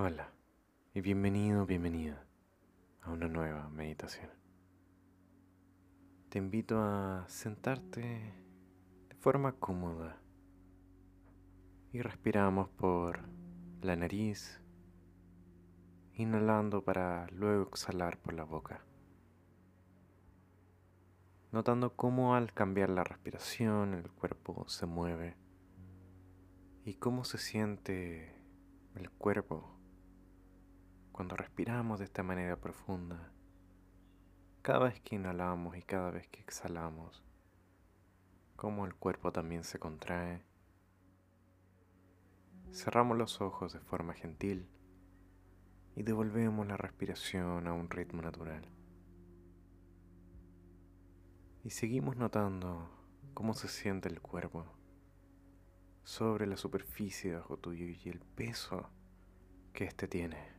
Hola y bienvenido, bienvenida a una nueva meditación. Te invito a sentarte de forma cómoda y respiramos por la nariz, inhalando para luego exhalar por la boca. Notando cómo al cambiar la respiración el cuerpo se mueve y cómo se siente el cuerpo cuando respiramos de esta manera profunda, cada vez que inhalamos y cada vez que exhalamos, cómo el cuerpo también se contrae, cerramos los ojos de forma gentil y devolvemos la respiración a un ritmo natural. Y seguimos notando cómo se siente el cuerpo sobre la superficie bajo tuyo y el peso que éste tiene.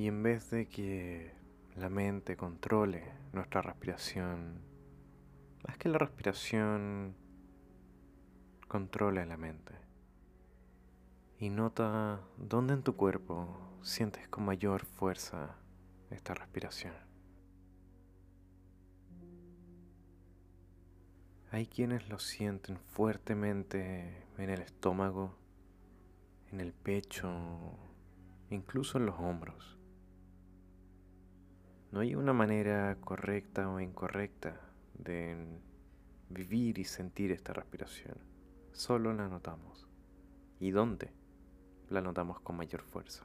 Y en vez de que la mente controle nuestra respiración, más que la respiración controle la mente. Y nota dónde en tu cuerpo sientes con mayor fuerza esta respiración. Hay quienes lo sienten fuertemente en el estómago, en el pecho, incluso en los hombros. No hay una manera correcta o incorrecta de vivir y sentir esta respiración. Solo la notamos. ¿Y dónde? La notamos con mayor fuerza.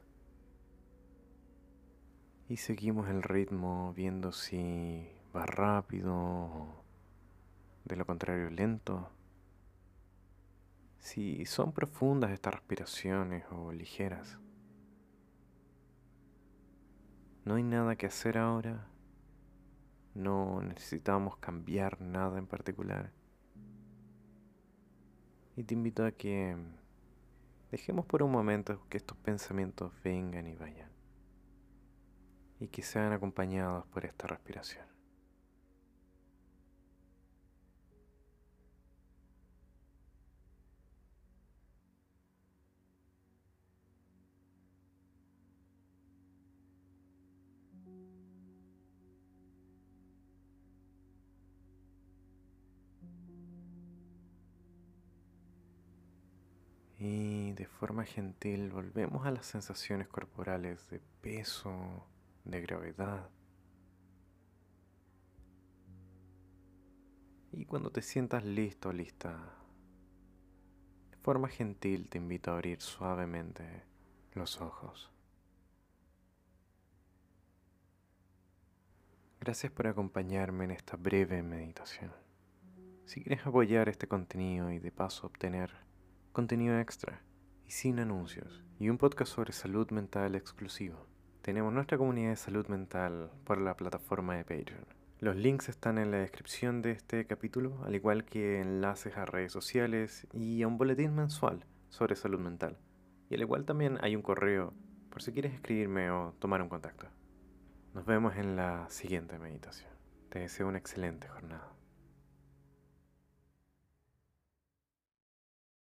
Y seguimos el ritmo viendo si va rápido o de lo contrario lento. Si son profundas estas respiraciones o ligeras. No hay nada que hacer ahora. No necesitamos cambiar nada en particular. Y te invito a que dejemos por un momento que estos pensamientos vengan y vayan. Y que sean acompañados por esta respiración. Y de forma gentil volvemos a las sensaciones corporales de peso, de gravedad. Y cuando te sientas listo, lista, de forma gentil te invito a abrir suavemente los ojos. Gracias por acompañarme en esta breve meditación. Si quieres apoyar este contenido y de paso obtener contenido extra y sin anuncios y un podcast sobre salud mental exclusivo. Tenemos nuestra comunidad de salud mental por la plataforma de Patreon. Los links están en la descripción de este capítulo, al igual que enlaces a redes sociales y a un boletín mensual sobre salud mental. Y al igual también hay un correo por si quieres escribirme o tomar un contacto. Nos vemos en la siguiente meditación. Te deseo una excelente jornada.